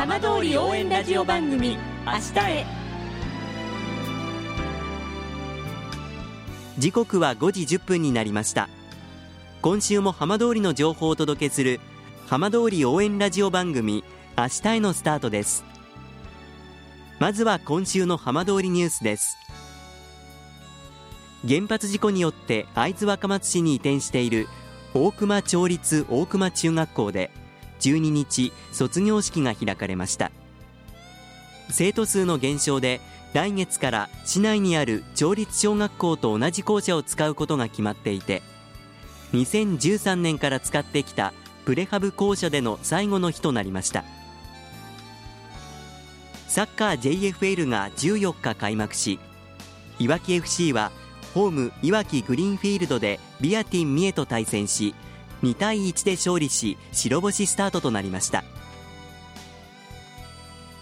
浜通り応援ラジオ番組明日へ。時刻は5時1分になりました。今週も浜通りの情報をお届けする浜通り応援ラジオ番組明日へのスタートです。まずは今週の浜通りニュースです。原発事故によって会津若松市に移転している大熊町立大熊中学校で12日卒業式が開かれました。生徒数の減少で来月から市内にある町立小学校と同じ校舎を使うことが決まっていて2013年から使ってきたプレハブ校舎での最後の日となりました。サッカー JFL が14日開幕しいわき FC はホームいわきグリーンフィールドでビアティン三重と対戦し2対1で勝利し白星スタートとなりました。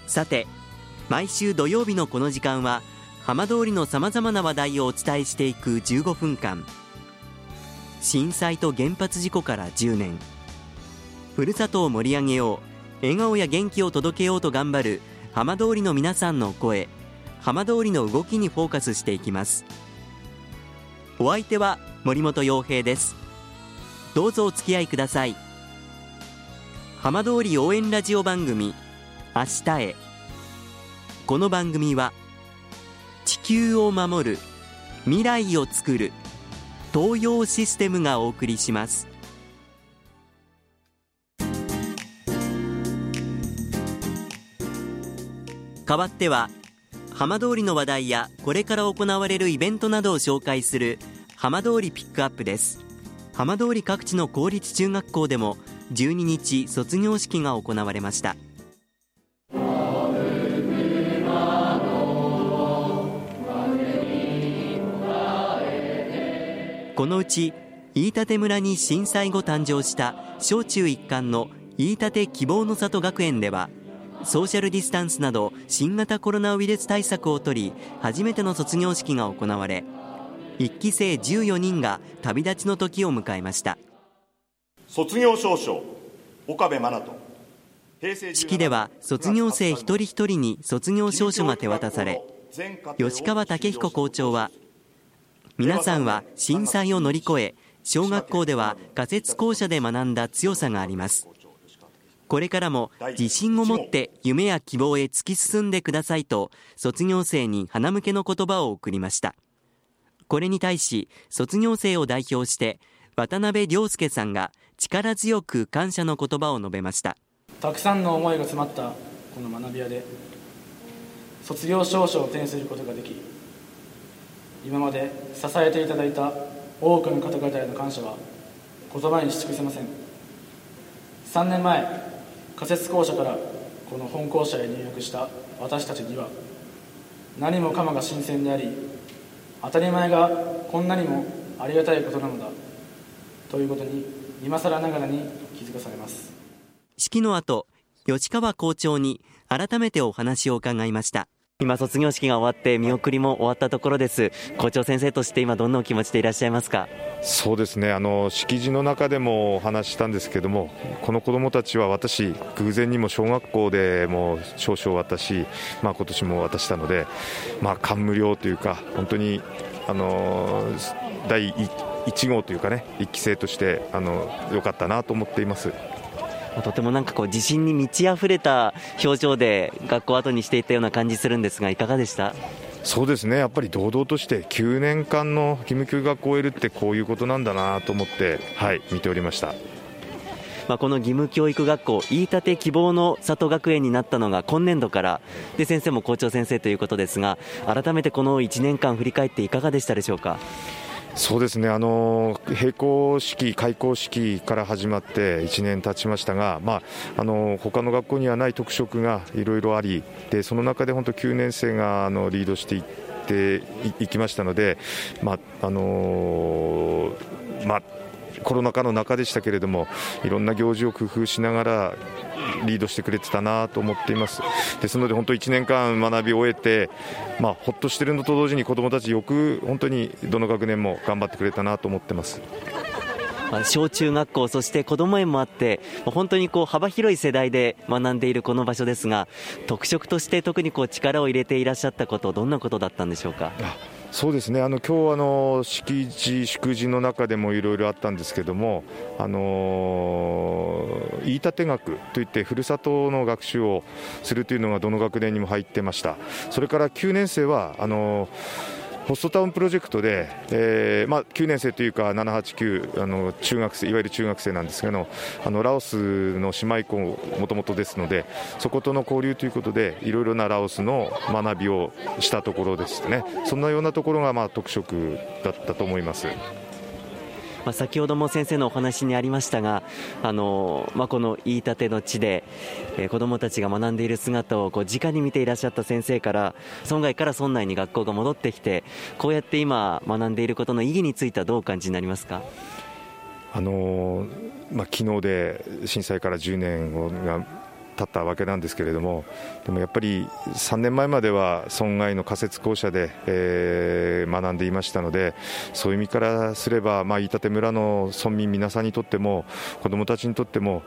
さて毎週土曜日のこの時間は浜通りのさまざまな話題をお伝えしていく15分間。震災と原発事故から10年。ふるさとを盛り上げよう笑顔や元気を届けようと頑張る浜通りの皆さんの声。浜通りの動きにフォーカスしていきます。お相手は森本洋平です。どうぞお付き合いください。浜通り応援ラジオ番組明日へ。この番組は地球を守る未来をつくる東洋システムがお送りします。代わっては浜通りの話題やこれから行われるイベントなどを紹介する浜通りピックアップです。浜通り各地の公立中学校でも12日卒業式が行われました。このうち飯舘村に震災後誕生した小中一貫の飯舘希望の里学園ではソーシャルディスタンスなど新型コロナウイルス対策を取り初めての卒業式が行われ1期生14人が旅立ちの時を迎えました。卒業証書岡部真奈と式では卒業生一人一人に卒業証書が手渡され吉川武彦校長は皆さんは震災を乗り越え小学校では仮設校舎で学んだ強さがあります。これからも自信を持って夢や希望へ突き進んでくださいと卒業生に花向けの言葉を送りましたこれに対し卒業生を代表して渡辺亮介さんが力強く感謝の言葉を述べました。たくさんの思いが詰まったこの学び屋で卒業証書を手にすることができ今まで支えていただいた多くの方々への感謝は言葉にし尽くせません。3年前仮設校舎からこの本校舎へ入学した私たちには何もかもが新鮮であり当たり前がこんなにもありがたいことなのだということに今更ながらに気づかされます。式の後吉川校長に改めてお話を伺いました。今卒業式が終わって見送りも終わったところです。校長先生として今どんなお気持ちでいらっしゃいますか？そうですね。あの式辞の中でもお話したんですけどもこの子どもたちは私偶然にも小学校でも少々渡し、まあ、今年も渡したので、まあ、感無量というか本当にあの第1号というかね1期生としてあのよかったなと思っています。とてもなんかこう自信に満ち溢れた表情で学校後にしていたような感じするんですがいかがでした？そうですねやっぱり堂々として9年間の義務教育学校を終えるってこういうことなんだなと思ってはい見ておりました。まあ、この義務教育学校飯舘希望の里学園になったのが今年度からで先生も校長先生ということですが改めてこの1年間振り返っていかがでしたでしょうか？そうですね。あの閉校式、開校式から始まって1年経ちましたが、まあ、あの他の学校にはない特色がいろいろありでその中で本当9年生があのリードしていっていきましたので、まああのまあ、コロナ禍の中でしたけれどもいろんな行事を工夫しながらリードしてくれてたなと思っていますですので本当1年間学び終えて、まあ、ほっとしているのと同時に子どもたちよく本当にどの学年も頑張ってくれたなと思ってますまあ、小中学校そして子ども園もあって本当にこう幅広い世代で学んでいるこの場所ですが特色として特にこう力を入れていらっしゃったことどんなことだったんでしょうか？そうですね。あの今日あの式辞、祝辞の中でもいろいろあったんですけども、あの言い立て学といってふるさとの学習をするというのがどの学年にも入ってました。それから9年生はあのホストタウンプロジェクトで、えーまあ、9年生というか789あの中学生いわゆる中学生なんですけどあのラオスの姉妹校もともとですのでそことの交流ということでいろいろなラオスの学びをしたところですねそんなようなところがまあ特色だったと思います。まあ、先ほども先生のお話にありましたが、あのまあ、この飯舘の地で、えー、子どもたちが学んでいる姿をこう直に見ていらっしゃった先生から村外から村内に学校が戻ってきてこうやって今学んでいることの意義についてはどうお感じになりますか？あのまあ、昨日で震災から10年が経ったわけなんですけれどもでもやっぱり3年前までは損害の仮設校舎で、えー、学んでいましたのでそういう意味からすれば、まあ、飯舘村の村民皆さんにとっても子どもたちにとっても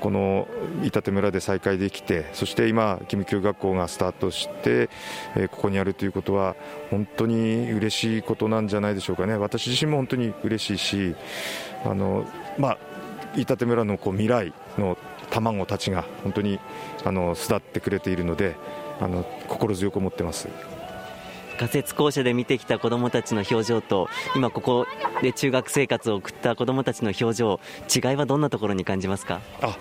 この飯舘村で再開できてそして今義務教学校がスタートして、えー、ここにあるということは本当に嬉しいことなんじゃないでしょうかね。私自身も本当に嬉しいしあのまあ飯舘村のこう未来の卵たちが本当にあの巣立ってくれているのであの心強く思ってます。仮設校舎で見てきた子どもたちの表情と今ここで中学生活を送った子どもたちの表情違いはどんなところに感じますか？あ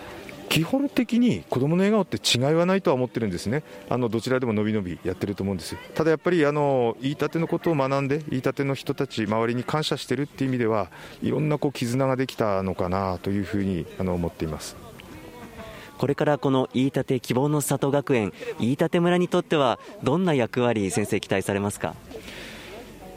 基本的に子どもの笑顔って違いはないとは思ってるんですね、あのどちらでも伸び伸びやってると思うんですただやっぱりあの言いたてのことを学んで、言いたての人たち、周りに感謝してるっていう意味では、いろんなこう絆ができたのかなというふうにあの思っています。これからこの飯舘希望の里学園飯舘村にとってはどんな役割先生期待されますか？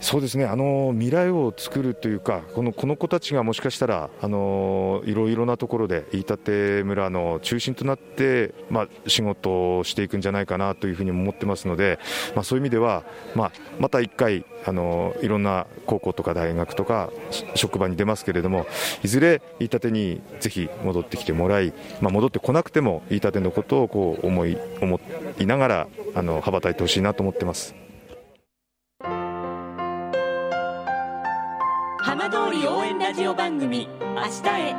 そうですねあの未来を作るというかこのこの子たちがもしかしたらあのいろいろなところで飯舘村の中心となって、まあ、仕事をしていくんじゃないかなというふうに思ってますので、まあ、そういう意味では、まあ、また1回あのいろんな高校とか大学とか職場に出ますけれどもいずれ飯舘にぜひ戻ってきてもらい、まあ、戻ってこなくても飯舘のことをこう思い思いながらあの羽ばたいてほしいなと思ってます。り応援ラジオ番組「明日へ」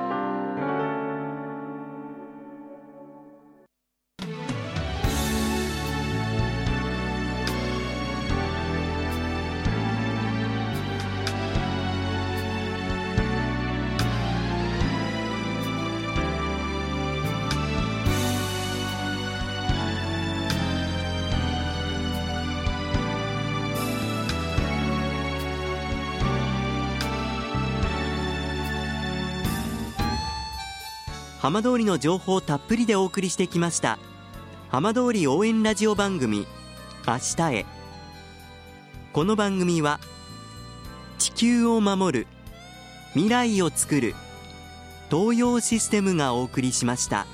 浜通りの情報たっぷりでお送りしてきました浜通り応援ラジオ番組明日へこの番組は地球を守る未来をつくる東洋システムがお送りしました。